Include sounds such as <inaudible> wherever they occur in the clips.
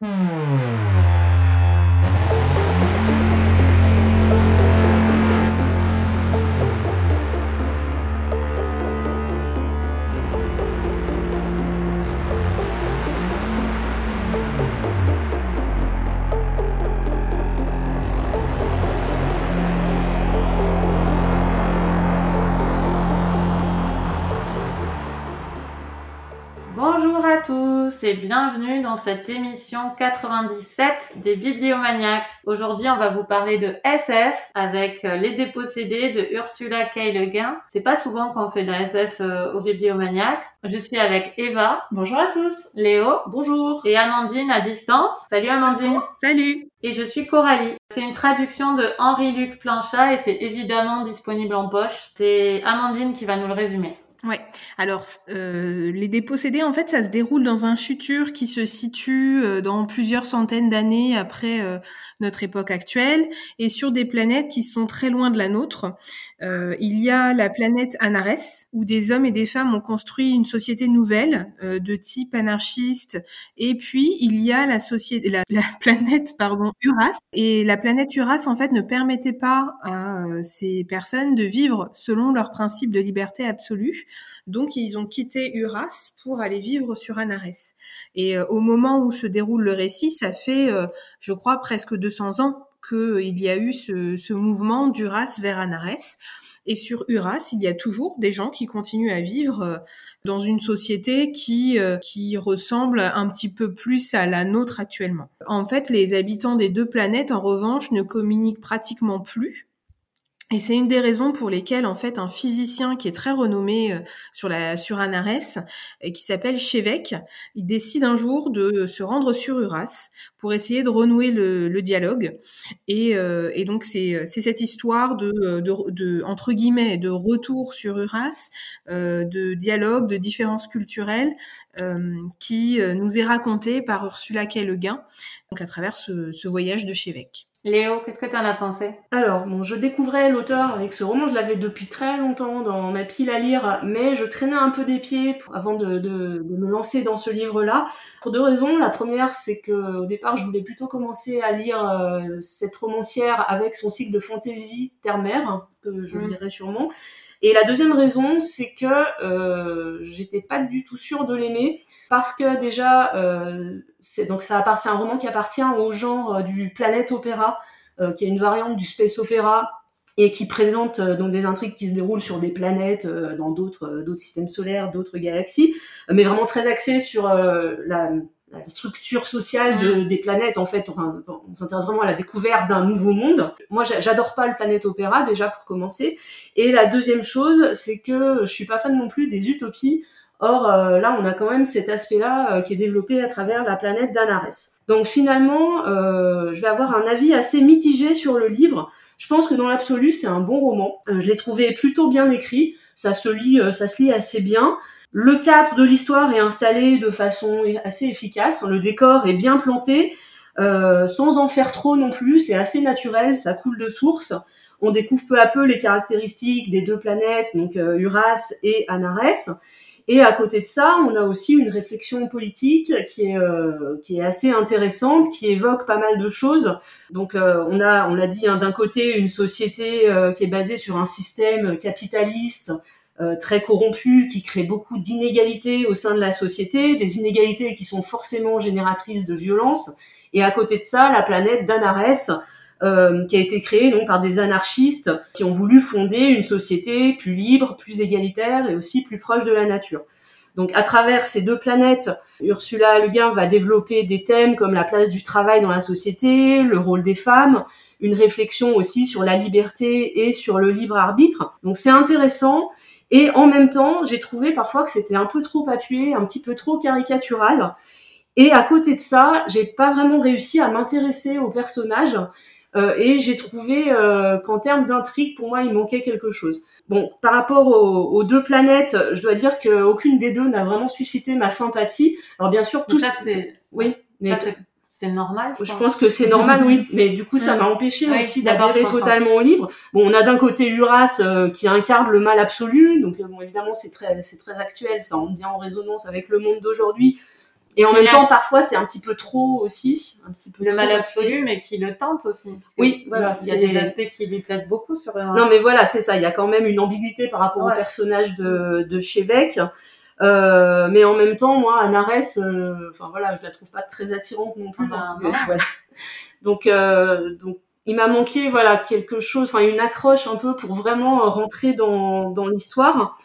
嗯。Et bienvenue dans cette émission 97 des Bibliomaniacs. Aujourd'hui, on va vous parler de SF avec euh, Les Dépossédés de Ursula K. Le Guin. C'est pas souvent qu'on fait de la SF euh, aux Bibliomaniacs. Je suis avec Eva. Bonjour à tous. Léo. Bonjour. Et Amandine à distance. Salut Amandine. Salut. Et je suis Coralie. C'est une traduction de Henri-Luc Planchat et c'est évidemment disponible en poche. C'est Amandine qui va nous le résumer. Ouais. Alors, euh, les dépossédés, en fait, ça se déroule dans un futur qui se situe euh, dans plusieurs centaines d'années après euh, notre époque actuelle et sur des planètes qui sont très loin de la nôtre. Euh, il y a la planète Anares, où des hommes et des femmes ont construit une société nouvelle de type anarchiste. Et puis, il y a la, société, la, la, <laughs> planète pardon, Uras. Et la planète Uras, en fait, ne permettait pas à ces personnes de vivre selon leurs principes de liberté absolue. Donc, ils ont quitté Uras pour aller vivre sur Anares. Et euh, au moment où se déroule le récit, ça fait, euh, je crois, presque 200 ans qu'il y a eu ce, ce mouvement d'Uras vers Anares. Et sur Uras, il y a toujours des gens qui continuent à vivre euh, dans une société qui, qui ressemble un petit peu plus à la nôtre actuellement. En fait, les habitants des deux planètes, en revanche, ne communiquent pratiquement plus. Et c'est une des raisons pour lesquelles en fait un physicien qui est très renommé euh, sur la sur Anares qui s'appelle Chevek, il décide un jour de se rendre sur Uras pour essayer de renouer le, dialogue. Et, euh, donc c'est c'est cette histoire de, de, de, entre guillemets de retour sur Uras, euh, de dialogue, de différences culturelles euh, qui euh, nous est racontée par Ursula K. Le Guin, donc à travers ce, ce voyage de Chevek. Léo, qu'est-ce que tu en as pensé? Alors, bon, je découvrais l'auteur avec ce roman, je l'avais depuis très longtemps dans ma pile à lire, mais je traînais un peu des pieds avant de, me lancer dans ce livre-là. Pour deux raisons. La première, c'est que au départ, je voulais plutôt commencer à lire euh, cette romancière avec son cycle de fantasy Terre-Mère, que je mmh. lirai sûrement. Et la deuxième raison, c'est que euh, j'étais pas du tout sûre de l'aimer parce que déjà, euh, c'est donc ça appartient un roman qui appartient au genre euh, du planète opéra, euh, qui est une variante du space opéra et qui présente euh, donc des intrigues qui se déroulent sur des planètes dans d'autres d'autres systèmes solaires, d'autres galaxies, mais vraiment très axé sur la la structure sociale de, des planètes en fait. On s'intéresse vraiment à la découverte d'un nouveau monde. Moi j'adore pas le planète opéra déjà pour commencer. Et la deuxième chose c'est que je suis pas fan non plus des utopies. Or euh, là on a quand même cet aspect là euh, qui est développé à travers la planète d'Anares. Donc finalement euh, je vais avoir un avis assez mitigé sur le livre je pense que dans l'absolu c'est un bon roman. Euh, je l'ai trouvé plutôt bien écrit. Ça se lit euh, ça se lit assez bien. Le cadre de l'histoire est installé de façon assez efficace, le décor est bien planté, euh, sans en faire trop non plus, c'est assez naturel, ça coule de source. On découvre peu à peu les caractéristiques des deux planètes, donc euh, Uras et Anares. Et à côté de ça, on a aussi une réflexion politique qui est euh, qui est assez intéressante, qui évoque pas mal de choses. Donc euh, on a on l'a dit hein, d'un côté une société euh, qui est basée sur un système capitaliste euh, très corrompu, qui crée beaucoup d'inégalités au sein de la société, des inégalités qui sont forcément génératrices de violence. Et à côté de ça, la planète d'Anares, euh, qui a été créée donc par des anarchistes qui ont voulu fonder une société plus libre, plus égalitaire et aussi plus proche de la nature. Donc à travers ces deux planètes, Ursula Le Guin va développer des thèmes comme la place du travail dans la société, le rôle des femmes, une réflexion aussi sur la liberté et sur le libre arbitre. Donc c'est intéressant et en même temps, j'ai trouvé parfois que c'était un peu trop appuyé, un petit peu trop caricatural. Et à côté de ça, j'ai pas vraiment réussi à m'intéresser au personnage. Euh, et j'ai trouvé euh, qu'en termes d'intrigue, pour moi, il manquait quelque chose. Bon, par rapport aux, aux deux planètes, je dois dire qu'aucune des deux n'a vraiment suscité ma sympathie. Alors bien sûr, tout ça, c'est oui, mais ça, c'est normal. Je, je pense que c'est normal, oui. Mais du coup, ça m'a empêché oui, aussi d'adhérer totalement au livre. Bon, on a d'un côté Uras euh, qui incarne le mal absolu, donc euh, bon, évidemment, c'est très, c'est très actuel, ça rentre bien en résonance avec le monde d'aujourd'hui. Et en même temps, parfois, c'est un petit peu trop aussi, un petit peu le trop mal absolu, mais qui le tente aussi. parce que Oui, voilà, Il y a des aspects qui lui plaisent beaucoup sur un. Non, mais voilà, c'est ça. Il y a quand même une ambiguïté par rapport Ouais. au personnage de, de Chebec. Euh, mais en même temps, moi, Anarès, euh, enfin voilà, je la trouve pas très attirante non plus. Ah bah, donc, non. <laughs> voilà. donc, euh, donc, il m'a manqué, voilà, quelque chose, enfin une accroche un peu pour vraiment rentrer dans, dans l'histoire.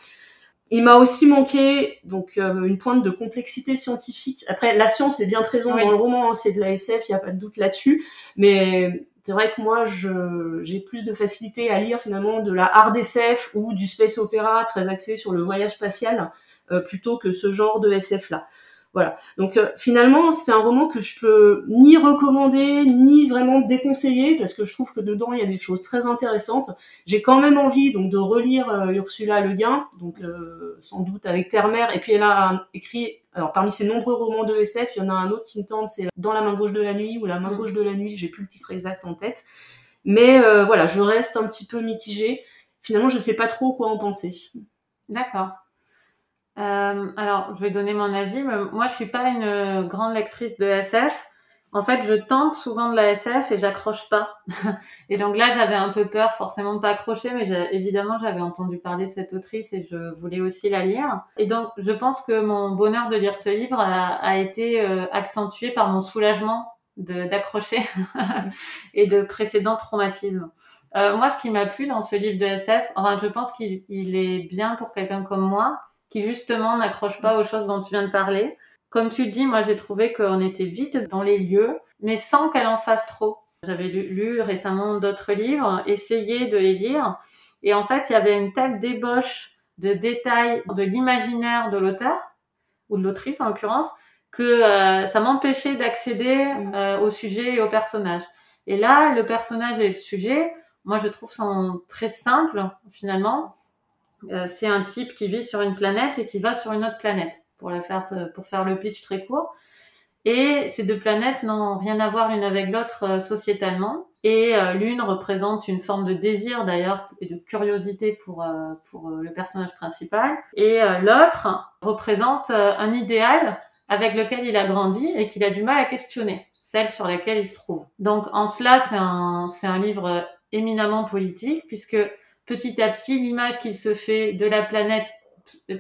Il m'a aussi manqué donc euh, une pointe de complexité scientifique. Après, la science est bien présente Oui. dans le roman, hein, c'est de la SF, il y a pas de doute là-dessus. Mais c'est vrai que moi, je, j'ai plus de facilité à lire finalement de la hard SF ou du space opéra très axé sur le voyage spatial euh, plutôt que ce genre de SF là. Voilà. Donc euh, finalement, c'est un roman que je peux ni recommander ni vraiment déconseiller parce que je trouve que dedans il y a des choses très intéressantes. J'ai quand même envie donc de relire euh, Ursula Le Guin, donc euh, sans doute avec Terre-Mère. Et puis elle a un- écrit, alors parmi ses nombreux romans de SF, il y en a un autre qui me tente, c'est Dans la main gauche de la nuit ou La main Mm. gauche de la nuit. J'ai plus le titre exact en tête, mais euh, voilà, je reste un petit peu mitigée. Finalement, je sais pas trop quoi en penser. D'accord. Euh, alors, je vais donner mon avis. Moi, je suis pas une grande lectrice de SF. En fait, je tente souvent de la SF et j'accroche pas. <laughs> et donc là, j'avais un peu peur, forcément de pas accrocher, mais évidemment, j'avais entendu parler de cette autrice et je voulais aussi la lire. Et donc, je pense que mon bonheur de lire ce livre a, été euh, accentué par mon soulagement d'accrocher <laughs> et de précédents traumatismes. Euh, moi, ce qui m'a plu dans ce livre de SF, enfin, je pense qu'il il est bien pour quelqu'un comme moi, qui justement n'accroche pas aux choses dont tu viens de parler. Comme tu le dis, moi, j'ai trouvé qu'on était vite dans les lieux, mais sans qu'elle en fasse trop. J'avais lu, lu récemment d'autres livres, essayé de les lire, et en fait, il y avait une telle débauche de détails de l'imaginaire de l'auteur, ou de l'autrice en l'occurrence, que euh, ça m'empêchait d'accéder euh, au sujet et au personnage. Et là, le personnage et le sujet, moi, je trouve sont très simples finalement. Euh, c'est un type qui vit sur une planète et qui va sur une autre planète, pour, la faire, pour faire le pitch très court. Et ces deux planètes n'ont rien à voir l'une avec l'autre euh, sociétalement. Et euh, l'une représente une forme de désir d'ailleurs et de curiosité pour, euh, pour euh, le personnage principal. Et euh, l'autre représente euh, un idéal avec lequel il a grandi et qu'il a du mal à questionner, celle sur laquelle il se trouve. Donc en cela, c'est un, c'est un livre éminemment politique puisque petit à petit, l'image qu'il se fait de la planète,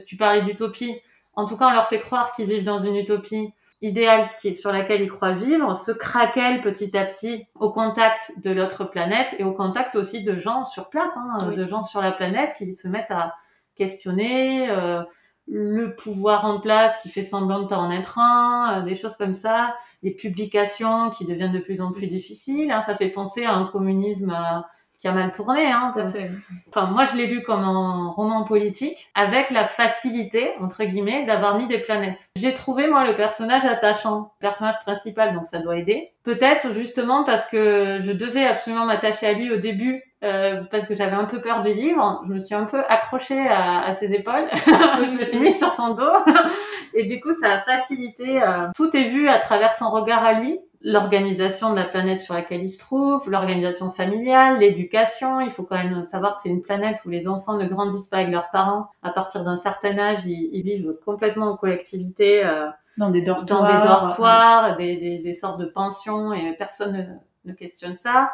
tu parlais d'utopie, en tout cas on leur fait croire qu'ils vivent dans une utopie idéale sur laquelle ils croient vivre, se craquelle petit à petit au contact de l'autre planète et au contact aussi de gens sur place, hein, Oui. de gens sur la planète qui se mettent à questionner euh, le pouvoir en place qui fait semblant de en être un, euh, des choses comme ça, les publications qui deviennent de plus en plus difficiles. hein, ça fait penser à un communisme euh, qui a mal tourné. Hein, fait. Enfin, moi, je l'ai lu comme un roman politique, avec la facilité, entre guillemets, d'avoir mis des planètes. J'ai trouvé, moi, le personnage attachant, personnage principal, donc ça doit aider. Peut-être, justement, parce que je devais absolument m'attacher à lui au début, euh, parce que j'avais un peu peur du livre. Je me suis un peu accrochée à, à ses épaules. <laughs> je me suis mise sur son dos. <laughs> Et du coup, ça a facilité. euh, tout est vu à travers son regard à lui. L'organisation de la planète sur laquelle il se trouve, l'organisation familiale, l'éducation. Il faut quand même savoir que c'est une planète où les enfants ne grandissent pas avec leurs parents. À partir d'un certain âge, ils, ils vivent complètement en collectivité, euh, Dans des dans dortoirs. des dortoirs, des, des, des sortes de pensions, et personne ne, ne questionne ça.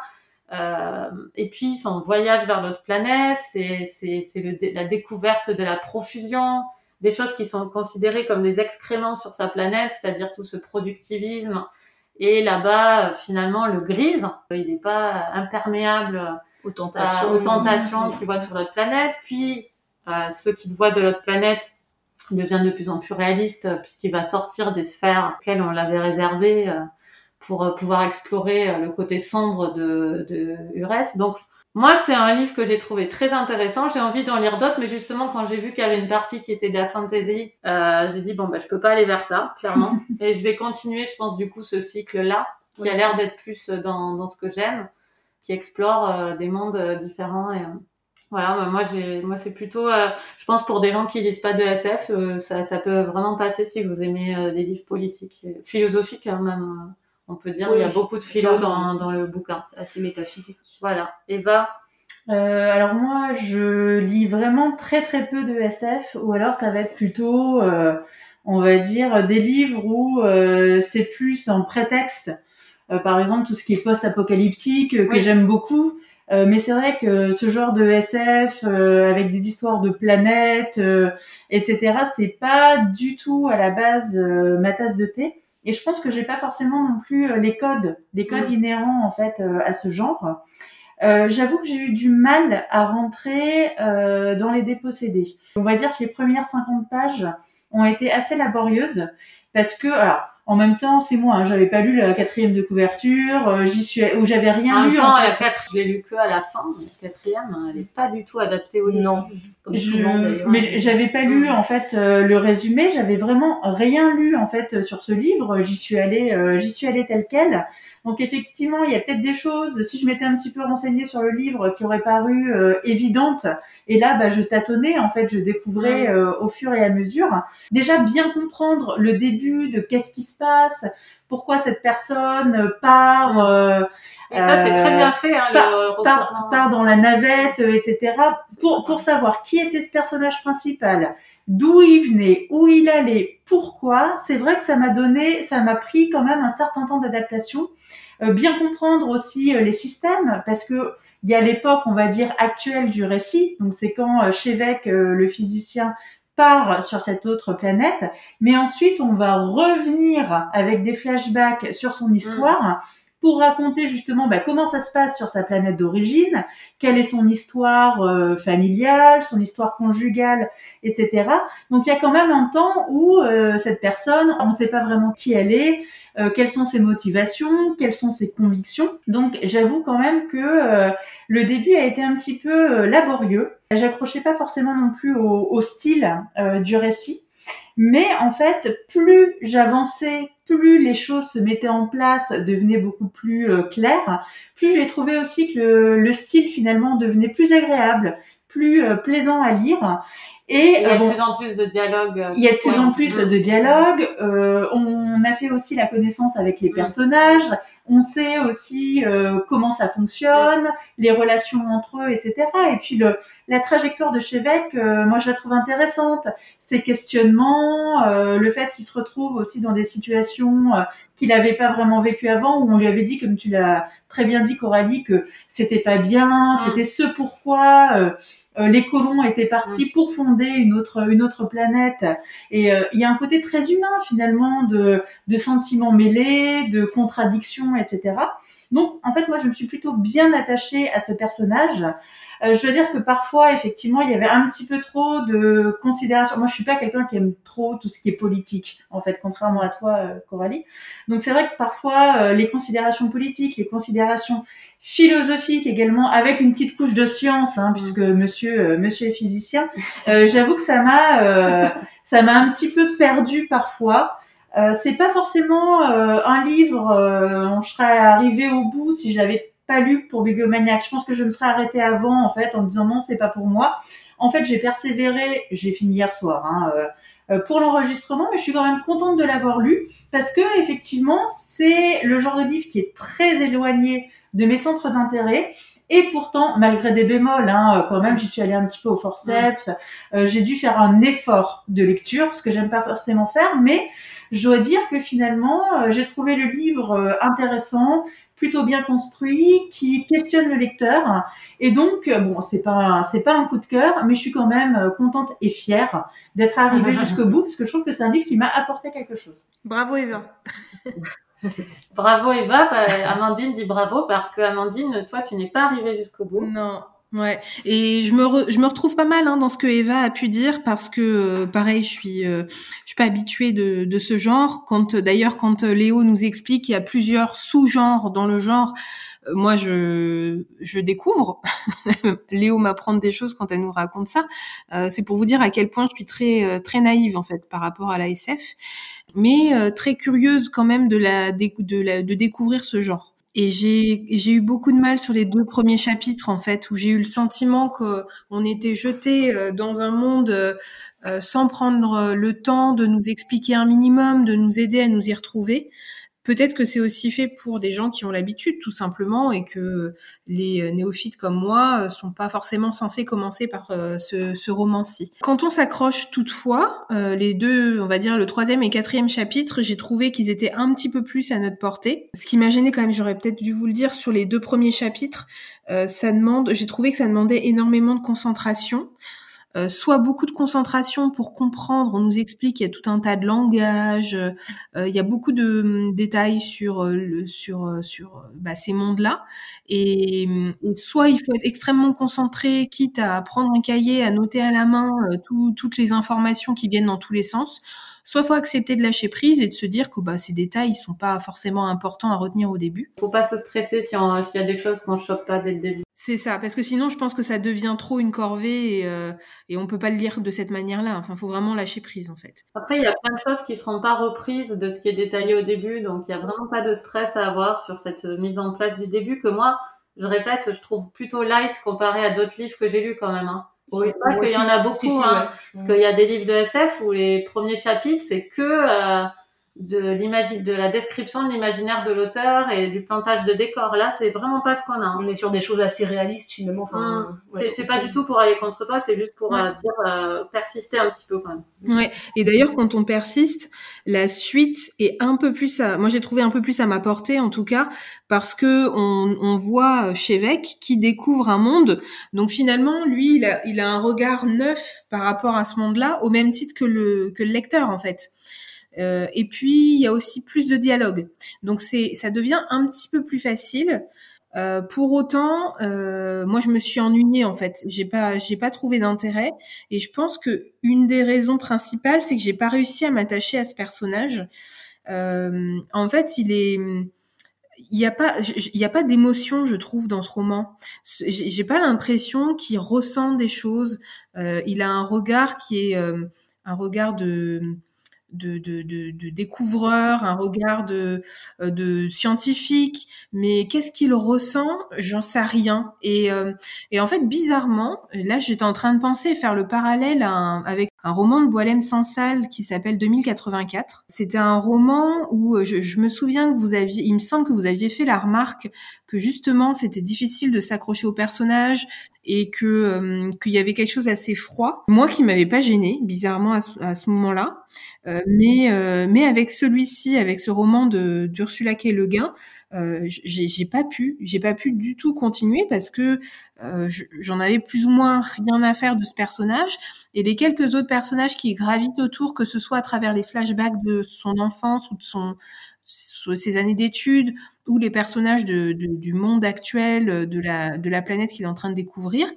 Euh, et puis son voyage vers l'autre planète, c'est la découverte de la profusion, des choses qui sont considérées comme des excréments sur sa planète, c'est-à-dire tout ce productivisme. Et là-bas, euh, finalement, le grise, il n'est pas imperméable Aux tentations. aux tentations qu'il voit sur notre planète. Puis, euh, ceux qu'il voit de l'autre planète deviennent de plus en plus réalistes euh, puisqu'il va sortir des sphères auxquelles on l'avait réservé euh, pour euh, pouvoir explorer euh, le côté sombre de, de Ures. Donc, moi, c'est un livre que j'ai trouvé très intéressant. J'ai envie d'en lire d'autres, mais justement, quand j'ai vu qu'il y avait une partie qui était de la fantasy, euh, j'ai dit bon, bah, je peux pas aller vers ça, clairement. <laughs> Et je vais continuer, je pense, du coup, ce cycle-là, qui a l'air d'être plus dans, dans ce que j'aime, qui explore euh, des mondes euh, différents. Et, voilà, bah, moi, j'ai, moi, c'est plutôt, euh, je pense, pour des gens qui lisent pas de SF, ça, ça peut vraiment passer si vous aimez des livres politiques, philosophiques, hein, même. Euh, on peut dire, Oui, il y a beaucoup de philo dans, dans le bouquin. Assez métaphysique. Voilà. Eva, Euh, alors moi, je lis vraiment très très peu de SF, ou alors ça va être plutôt, euh, on va dire, des livres où c'est plus en prétexte. par exemple, tout ce qui est post-apocalyptique, que j'aime beaucoup. mais c'est vrai que ce genre de SF avec des histoires de planètes, etc., c'est pas du tout à la base ma tasse de thé. Et je pense que j'ai pas forcément non plus les codes, les codes mm. inhérents en fait à ce genre. Euh, j'avoue que j'ai eu du mal à rentrer euh, dans les dépossédés. On va dire que les premières 50 pages ont été assez laborieuses parce que, alors, en même temps, c'est moi, hein, j'avais pas lu la quatrième de couverture, euh, j'y suis, ou j'avais rien en lu. Temps, en fait. la 4, je l'ai lu que à la fin. La quatrième, elle n'est pas du tout adaptée au livre. Non. je, mais j'avais pas lu en fait euh, le résumé, j'avais vraiment rien lu en fait sur ce livre. J'y suis allée, euh, j'y suis allée tel quel. Donc effectivement, il y a peut-être des choses, si je m'étais un petit peu renseignée sur le livre, qui auraient paru évidentes. Et là, bah, je tâtonnais, en fait, je découvrais au fur et à mesure. Déjà bien comprendre le début de qu'est-ce qui se passe, pourquoi cette personne part. Euh, et ça, c'est très bien fait. Hein, part, part, dans la navette, euh, etc. Pour, pour savoir qui était ce personnage principal, d'où il venait, où il allait, pourquoi. C'est vrai que ça m'a donné, ça m'a pris quand même un certain temps d'adaptation. Euh, bien comprendre aussi les systèmes, parce que il y a l'époque, on va dire, actuelle du récit. Donc c'est quand Chévec, le physicien, part sur cette autre planète, mais ensuite on va revenir avec des flashbacks sur son histoire pour raconter justement bah, comment ça se passe sur sa planète d'origine, quelle est son histoire euh, familiale, son histoire conjugale, etc. Donc il y a quand même un temps où euh, cette personne, on ne sait pas vraiment qui elle est, euh, quelles sont ses motivations, quelles sont ses convictions. Donc j'avoue quand même que le début a été un petit peu laborieux. J'accrochais pas forcément non plus au, au style du récit. Mais en fait, plus j'avançais, plus les choses se mettaient en place, devenaient beaucoup plus euh, claires, plus j'ai trouvé aussi que le, style finalement devenait plus agréable, plus euh, plaisant à lire. Et il y a de plus en plus de dialogues. Il y a de plus en plus de dialogues. Euh, on a fait aussi la connaissance avec les personnages. On sait aussi euh, comment ça fonctionne, les relations entre eux, etc. Et puis le, la trajectoire de Chevec, euh, moi je la trouve intéressante. Ses questionnements, euh, le fait qu'il se retrouve aussi dans des situations euh, qu'il n'avait pas vraiment vécues avant, où on lui avait dit, comme tu l'as très bien dit Coralie, que c'était pas bien, c'était ce pourquoi euh, les colons étaient partis mm. pour fonder une autre une autre planète. Et euh, il y a un côté très humain finalement de de sentiments mêlés de contradictions etc donc en fait moi je me suis plutôt bien attachée à ce personnage euh, je veux dire que parfois, effectivement, il y avait un petit peu trop de considération. Moi, je suis pas quelqu'un qui aime trop tout ce qui est politique, en fait, contrairement à toi, euh, Coralie. Donc, c'est vrai que parfois, euh, les considérations politiques, les considérations philosophiques également, avec une petite couche de science, hein, puisque mm. Monsieur, Monsieur est physicien. J'avoue que ça m'a, ça m'a un petit peu perdu parfois. Euh, c'est pas forcément un livre, on serait arrivé au bout si j'avais pas lu pour Bibliomaniac. Je pense que je me serais arrêtée avant, en fait, en me disant non, c'est pas pour moi. En fait, j'ai persévéré, j'ai fini hier soir, hein, euh, euh, pour l'enregistrement, mais je suis quand même contente de l'avoir lu parce que effectivement, c'est le genre de livre qui est très éloigné de mes centres d'intérêt. Et pourtant, malgré des bémols, hein, quand même, j'y suis allée un petit peu au forceps. Euh, j'ai dû faire un effort de lecture, ce que j'aime pas forcément faire, mais je dois dire que finalement, j'ai trouvé le livre intéressant plutôt bien construit, qui questionne le lecteur. Et donc, euh, bon, c'est pas c'est pas un coup de cœur, mais je suis quand même euh, contente et fière d'être arrivée <laughs> jusqu'au bout parce que je trouve que c'est un livre qui m'a apporté quelque chose. Bravo Eva. <laughs> bravo Eva. Bah, Amandine dit bravo parce que Amandine, toi, tu n'es pas arrivée jusqu'au bout. Non. Ouais, et je me je me retrouve pas mal hein, dans ce que Eva a pu dire parce que euh, pareil, je suis euh, je suis pas habituée de, de ce genre. Quand d'ailleurs quand Léo nous explique qu'il y a plusieurs sous-genres dans le genre, euh, moi je je découvre. <laughs> Léo m'apprend des choses quand elle nous raconte ça. c'est pour vous dire à quel point je suis très très naïve en fait par rapport à la SF, mais très curieuse quand même de la de la de découvrir ce genre. Et j'ai, eu beaucoup de mal sur les deux premiers chapitres, en fait, où j'ai eu le sentiment qu'on était jeté euh, dans un monde euh, sans prendre le temps de nous expliquer un minimum, de nous aider à nous y retrouver. Peut-être que c'est aussi fait pour des gens qui ont l'habitude, tout simplement, et que les néophytes comme moi sont pas forcément censés commencer par ce, ce roman-ci. Quand on s'accroche toutefois, les deux, on va dire le troisième et quatrième chapitre, j'ai trouvé qu'ils étaient un petit peu plus à notre portée. Ce qui m'a gêné quand même, j'aurais peut-être dû vous le dire, sur les deux premiers chapitres, ça demande, j'ai trouvé que ça demandait énormément de concentration. Euh, soit beaucoup de concentration pour comprendre. On nous explique qu'il y a tout un tas de langages, euh, il y a beaucoup de hum, détails sur euh, le, sur sur bah, ces mondes-là. Et, soit il faut être extrêmement concentré, quitte à prendre un cahier, à noter à la main toutes les informations qui viennent dans tous les sens. Soit faut accepter de lâcher prise et de se dire que bah, ces détails ils sont pas forcément importants à retenir au début. Faut pas se stresser si s'il y a des choses qu'on chope pas dès le début. C'est ça, parce que sinon je pense que ça devient trop une corvée et, euh, et on peut pas le lire de cette manière-là. Enfin, faut vraiment lâcher prise en fait. Après, il y a plein de choses qui seront pas reprises de ce qui est détaillé au début, donc il y a vraiment pas de stress à avoir sur cette mise en place du début que moi, je répète, je trouve plutôt light comparé à d'autres livres que j'ai lus quand même. Hein. Oui, pas qu'il y en a beaucoup, hein, parce qu'il y a des livres de SF où les premiers chapitres c'est que euh, de l'imagine, de la description de l'imaginaire de l'auteur et du plantage de décor. Là, c'est vraiment pas ce qu'on a. Hein. On est sur des choses assez réalistes finalement. Enfin, mmh. c'est pas du tout pour aller contre toi, c'est juste pour euh, dire euh, persister un petit peu quand même. Ouais. Et d'ailleurs, quand on persiste, la suite est un peu plus à, moi j'ai trouvé un peu plus à ma portée en tout cas, parce que on, on voit Chevec qui découvre un monde. Donc finalement, lui, il a, il a un regard neuf par rapport à ce monde-là, au même titre que le que le lecteur en fait. Euh, et puis il y a aussi plus de dialogue. Donc c'est ça devient un petit peu plus facile. Euh, pour autant, euh, moi je me suis ennuyée en fait. J'ai pas j'ai pas trouvé d'intérêt et je pense que une des raisons principales c'est que j'ai pas réussi à m'attacher à ce personnage. En fait, il est il n'y a pas il y a pas d'émotion je trouve dans ce roman j'ai pas l'impression qu'il ressent des choses il a un regard qui est un regard de de, de, de, de découvreur, un regard de, euh, de scientifique, mais qu'est-ce qu'il ressent? J'en sais rien. Et, euh, et en fait, bizarrement, là, j'étais en train de penser faire le parallèle avec un roman de Boilem Sansal qui s'appelle 2084. C'était un roman où euh, je, me souviens que vous aviez, il me semble que vous aviez fait la remarque que justement c'était difficile de s'accrocher au personnage et que euh, qu'il y avait quelque chose assez froid. Moi qui m'avait pas gêné, bizarrement à ce, moment-là, euh, mais mais avec celui-ci, avec ce roman d'Ursula K. Le Guin, euh, j'ai pas pu, j'ai pas pu du tout continuer parce que j'en avais plus ou moins rien à faire de ce personnage. Et les quelques autres personnages qui gravitent autour, que ce soit à travers les flashbacks de son enfance ou de son ses années d'études ou les personnages de, du monde actuel de la, de la planète qu'il est en train de découvrir,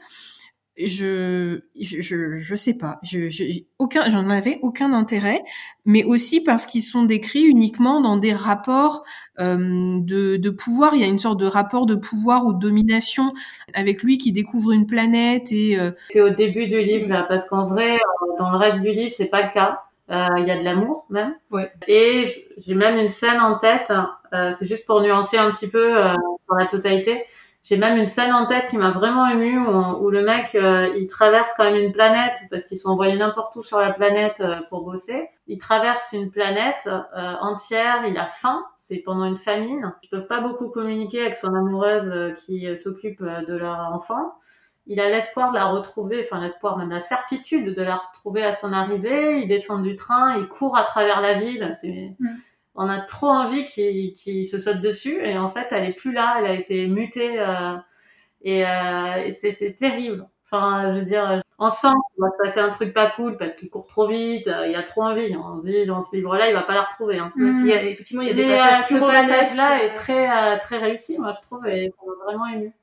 je, je, je sais pas, je, je aucun, j'en avais aucun intérêt, mais aussi parce qu'ils sont décrits uniquement dans des rapports euh, de, de pouvoir. Il y a une sorte de rapport de pouvoir ou de domination avec lui qui découvre une planète et. Euh... C'est au début du livre là, parce qu'en vrai, dans le reste du livre, c'est pas le cas. Euh, il y a de l'amour même. Ouais. Et j'ai même une scène en tête. Euh, c'est juste pour nuancer un petit peu euh, pour la totalité. J'ai même une scène en tête qui m'a vraiment émue où, le mec euh, il traverse quand même une planète parce qu'ils sont envoyés n'importe où sur la planète euh, pour bosser. Il traverse une planète euh, entière, il a faim, c'est pendant une famine. Ils peuvent pas beaucoup communiquer avec son amoureuse qui s'occupe de leur enfant il a l'espoir de la retrouver, enfin l'espoir, même la certitude de la retrouver à son arrivée. Il descend du train, il court à travers la ville. C'est, mm. On a trop envie qu'il se saute dessus et en fait, elle est plus là. Elle a été mutée euh, et, euh, c'est terrible. Enfin, je veux dire, ensemble, on va se passer un truc pas cool parce qu'il court trop vite. Euh, il a trop envie. On se dit dans ce livre-là, il va pas la retrouver. Hein. Mm. Il y a, effectivement, il y a des passages plus passage là est très très réussi, moi je trouve, et on m'a vraiment ému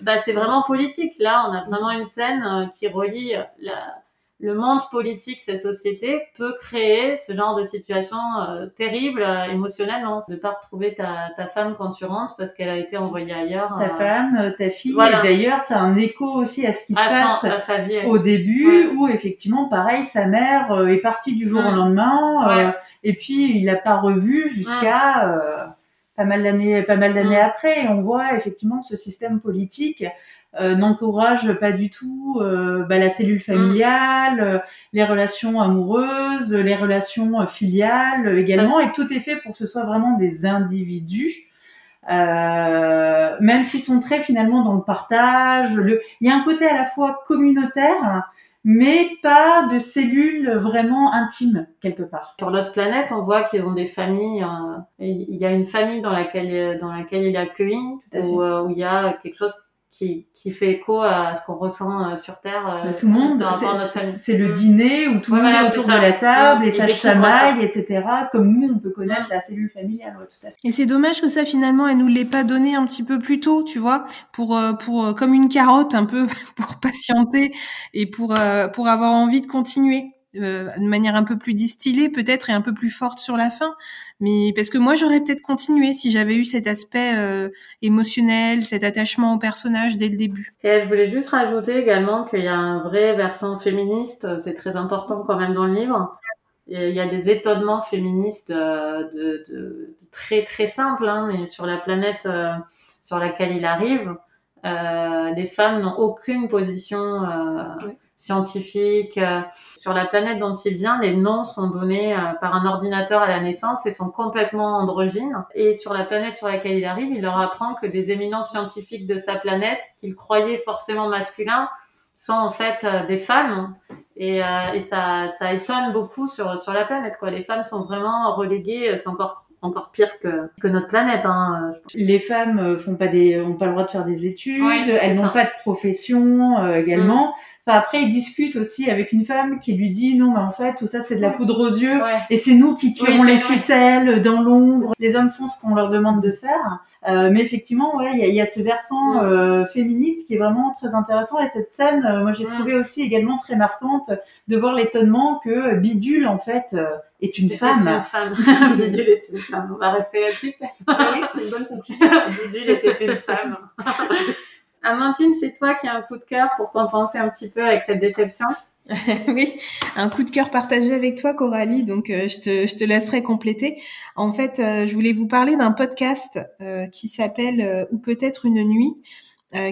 bah, c'est vraiment politique. Là, on a vraiment une scène euh, qui relie la, le monde politique, cette société, peut créer ce genre de situation euh, terrible euh, émotionnellement. De pas retrouver ta, ta femme quand tu rentres parce qu'elle a été envoyée ailleurs. Ta femme, ta fille. Et d'ailleurs, ça a un écho aussi à ce qui se passe à sa vie, au début, où effectivement, pareil, sa mère est partie du jour au lendemain. et puis, il l'a pas revue jusqu'à pas mal d'années, pas mal d'années Mm. après, et on voit effectivement que ce système politique euh, n'encourage pas du tout euh, bah, la cellule familiale, euh, les relations amoureuses, les relations filiales également, et tout est fait pour que ce soit vraiment des individus. Euh, même s'ils sont très finalement dans le partage, le... il y a un côté à la fois communautaire, mais pas de cellules vraiment intimes quelque part. Sur l'autre planète, on voit qu'ils ont des familles. euh, il y a une famille dans laquelle dans laquelle il est accueilli, où, euh, où il y a quelque chose qui, qui fait écho à ce qu'on ressent euh, sur Terre. euh, Bah, tout le monde, c'est- famille. c'est le Mm. dîner où tout le Ouais, monde voilà, est autour ça. de la table Mm. et Ils ça chamaille, etc. Comme nous, on peut connaître Mm. la cellule familiale, ouais, tout à fait. Et c'est dommage que ça finalement elle nous l'ait pas donné un petit peu plus tôt, tu vois, pour euh, pour comme une carotte un peu <laughs> pour patienter et pour euh, pour avoir envie de continuer euh, de manière un peu plus distillée peut-être et un peu plus forte sur la fin. Mais parce que moi j'aurais peut-être continué si j'avais eu cet aspect euh, émotionnel, cet attachement au personnage dès le début. Et je voulais juste rajouter également qu'il y a un vrai versant féministe, c'est très important quand même dans le livre. Il y a des étonnements féministes euh, de, de, très très simples, hein, mais sur la planète sur laquelle il arrive, euh, les femmes n'ont aucune position euh, Oui. scientifique. euh, sur la planète dont il vient, les noms sont donnés euh, par un ordinateur à la naissance et sont complètement androgynes. Et sur la planète sur laquelle il arrive, il leur apprend que des éminents scientifiques de sa planète, qu'il croyait forcément masculins, sont en fait des femmes. Et, et ça, ça étonne beaucoup sur, sur la planète. Quoi. Les femmes sont vraiment reléguées, c'est encore, encore pire que, que notre planète. Hein. Les femmes euh, font pas des, ont pas le droit de faire des études, elles n'ont pas de profession euh, également. Mm. Enfin, après, il discute aussi avec une femme qui lui dit non, mais en fait, tout ça c'est de la poudre aux yeux. Ouais. Et c'est nous qui tirons Oui, les vrai. ficelles dans l'ombre. Les hommes font ce qu'on leur demande de faire. Euh, mais effectivement, ouais, il y a, il y a ce versant euh, féministe qui est vraiment très intéressant. Et cette scène, euh, moi, j'ai trouvé aussi également très marquante de voir l'étonnement que Bidule, en fait, euh, est une femme. Une femme. <laughs> Bidule est une femme. On va rester là-dessus. Oui, c'est une bonne conclusion. <laughs> Bidule était une femme. Amandine, c'est toi qui as un coup de cœur pour compenser un petit peu avec cette déception. <laughs> oui, un coup de cœur partagé avec toi, Coralie. Donc, euh, je, te, je te laisserai compléter. En fait, euh, je voulais vous parler d'un podcast euh, qui s'appelle Ou peut-être une nuit,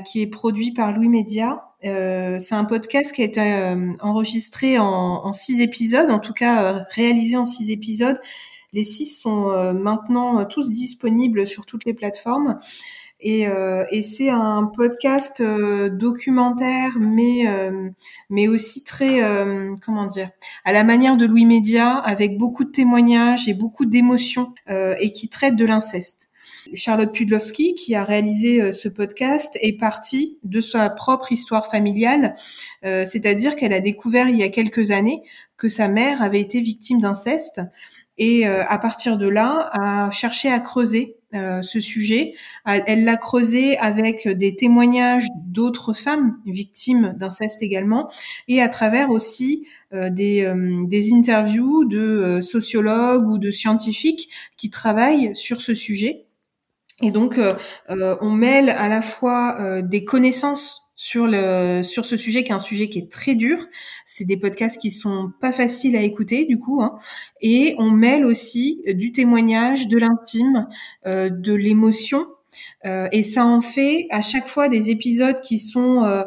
qui est produit par Louis Média. C'est un podcast qui a été enregistré en, six épisodes, en tout cas réalisé en six épisodes. Les six sont maintenant tous disponibles sur toutes les plateformes. Et, euh, et c'est un podcast euh, documentaire, mais euh, mais aussi très comment dire à la manière de Louis Média, avec beaucoup de témoignages et beaucoup d'émotions, et qui traite de l'inceste. Charlotte Pudlowski, qui a réalisé ce podcast, est partie de sa propre histoire familiale, euh, c'est-à-dire qu'elle a découvert il y a quelques années que sa mère avait été victime d'inceste, et euh, à partir de là, a cherché à creuser euh, ce sujet. Elle l'a creusé avec des témoignages d'autres femmes victimes d'inceste également, et à travers aussi euh, des, euh, des interviews de sociologues ou de scientifiques qui travaillent sur ce sujet. Et donc, on mêle à la fois des connaissances sur le sur ce sujet qui est un sujet qui est très dur. C'est des podcasts qui sont pas faciles à écouter du coup, hein. et on mêle aussi du témoignage, de l'intime, euh, de l'émotion, euh, et ça en fait à chaque fois des épisodes qui sont euh,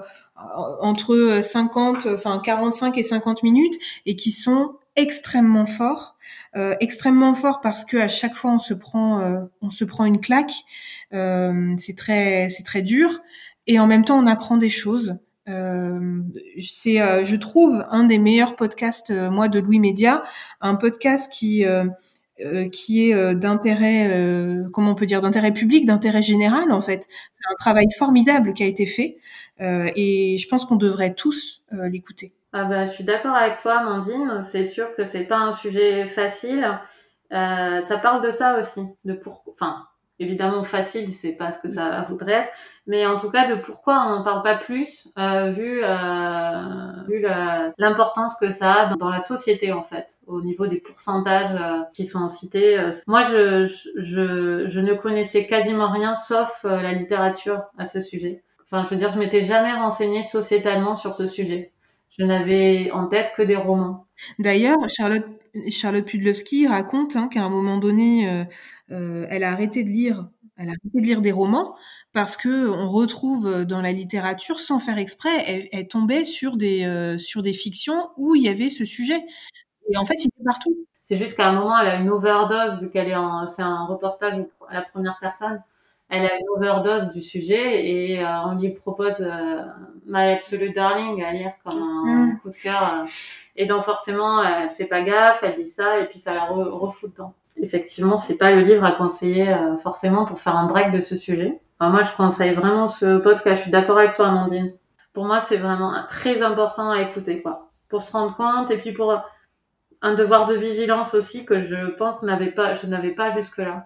entre 50, enfin 45 et 50 minutes, et qui sont extrêmement forts. Euh, extrêmement fort parce que à chaque fois on se prend euh, on se prend une claque euh, c'est très c'est très dur et en même temps on apprend des choses euh, c'est je trouve un des meilleurs podcasts moi de Louis Média un podcast qui qui est d'intérêt comment on peut dire d'intérêt public d'intérêt général en fait c'est un travail formidable qui a été fait et je pense qu'on devrait tous l'écouter ah bah, je suis d'accord avec toi, Amandine. C'est sûr que c'est pas un sujet facile. Euh, ça parle de ça aussi, de pourquoi. Enfin, évidemment facile, c'est pas ce que ça voudrait être, mais en tout cas de pourquoi on n'en parle pas plus, euh, vu euh, vu l'importance que ça a dans, dans, la société en fait, au niveau des pourcentages euh, qui sont cités. Moi, je, je je ne connaissais quasiment rien sauf euh, la littérature à ce sujet. Enfin, je veux dire, je m'étais jamais renseignée sociétalement sur ce sujet je n'avais en tête que des romans. D'ailleurs, Charlotte, Charlotte Pudlowski raconte hein, qu'à un moment donné, euh, euh, elle a arrêté de lire, elle a arrêté de lire des romans parce que on retrouve dans la littérature, sans faire exprès, elle, elle tombait sur des euh, sur des fictions où il y avait ce sujet. Et en fait, il est partout. C'est juste qu'à un moment, elle a une overdose vu qu'elle est en, c'est un reportage à la première personne. Elle a une overdose du sujet et euh, on lui propose euh, My Absolute Darling à lire comme un Mm. coup de cœur. euh. et donc forcément, elle fait pas gaffe, elle dit ça et puis ça la re- refout dedans. Effectivement, c'est pas le livre à conseiller euh, forcément pour faire un break de ce sujet. Enfin, moi, je conseille vraiment ce podcast. Je suis d'accord avec toi, Amandine. Pour moi, c'est vraiment très important à écouter, quoi, pour se rendre compte et puis pour un devoir de vigilance aussi que je pense n'avait pas, je n'avais pas jusque là.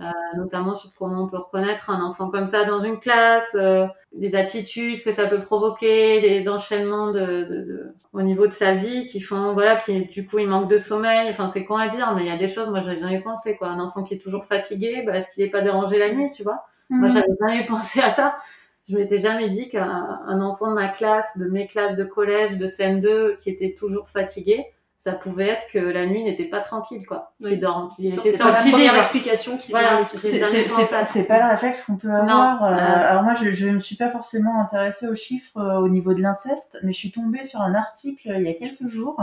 Euh, notamment sur comment on peut reconnaître un enfant comme ça dans une classe, euh, les attitudes que ça peut provoquer, les enchaînements de, de, de- au niveau de sa vie qui font voilà qui du coup il manque de sommeil. Enfin c'est con à dire, mais il y a des choses moi j'avais jamais pensé quoi. Un enfant qui est toujours fatigué, bah, est-ce qu'il est pas dérangé la nuit, tu vois? Moi Mhm. j'avais jamais pensé à ça. Je m'étais jamais dit qu'un un enfant de ma classe, de mes classes de collège, de CM2 qui était toujours fatigué, ça pouvait être que la nuit n'était pas tranquille quoi. Oui. Qu'il dort, qu'il C'est était pas la première explication qui Voilà, vient à l'esprit. c'est- pas le réflexe qu'on peut avoir. Euh, Euh. alors moi, je, je me suis pas forcément intéressée aux chiffres euh, au niveau de l'inceste, mais je suis tombée sur un article euh, il y a quelques jours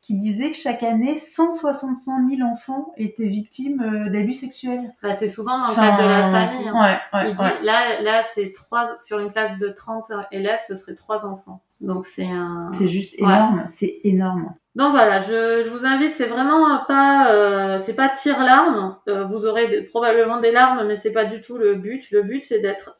qui disait que chaque année, 165 000 enfants étaient victimes euh, d'abus sexuels. Bah, c'est souvent dans le cadre de la famille. hein. Ouais, ouais, dit, ouais. Là, là c'est trois sur une classe de 30 élèves, ce serait trois enfants. Donc c'est un. C'est juste énorme, c'est énorme. Donc voilà, je, vous invite, c'est vraiment pas, euh, c'est pas tire larmes. Euh, vous aurez probablement des larmes, mais c'est pas du tout le but. Le but c'est d'être,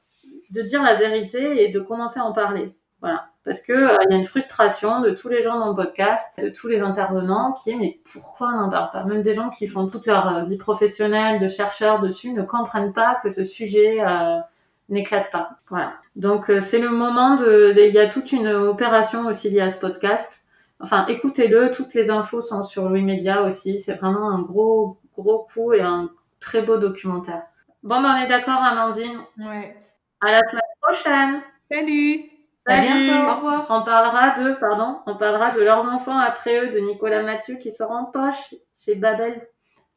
de dire la vérité et de commencer à en parler. Voilà, parce que euh, il y a une frustration de tous les gens dans le podcast, de tous les intervenants, qui est mais pourquoi on n'en parle pas? Même des gens qui font toute leur euh, vie professionnelle de chercheurs dessus ne comprennent pas que ce sujet euh, n'éclate pas. Voilà. Donc euh, c'est le moment de- il y a toute une opération aussi liée à ce podcast. Enfin, écoutez-le, toutes les infos sont sur Louis Média aussi. C'est vraiment un gros, gros coup et un très beau documentaire. Bon, ben, on est d'accord, Amandine. Ouais. À la semaine prochaine. Salut À Salut. bientôt. Au revoir. On parlera de, pardon, on parlera de leurs enfants après eux, de Nicolas Mathieu qui sort en poche chez Babel.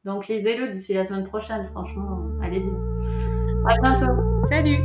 Donc lisez-le d'ici la semaine prochaine, franchement, allez-y. À bientôt. Salut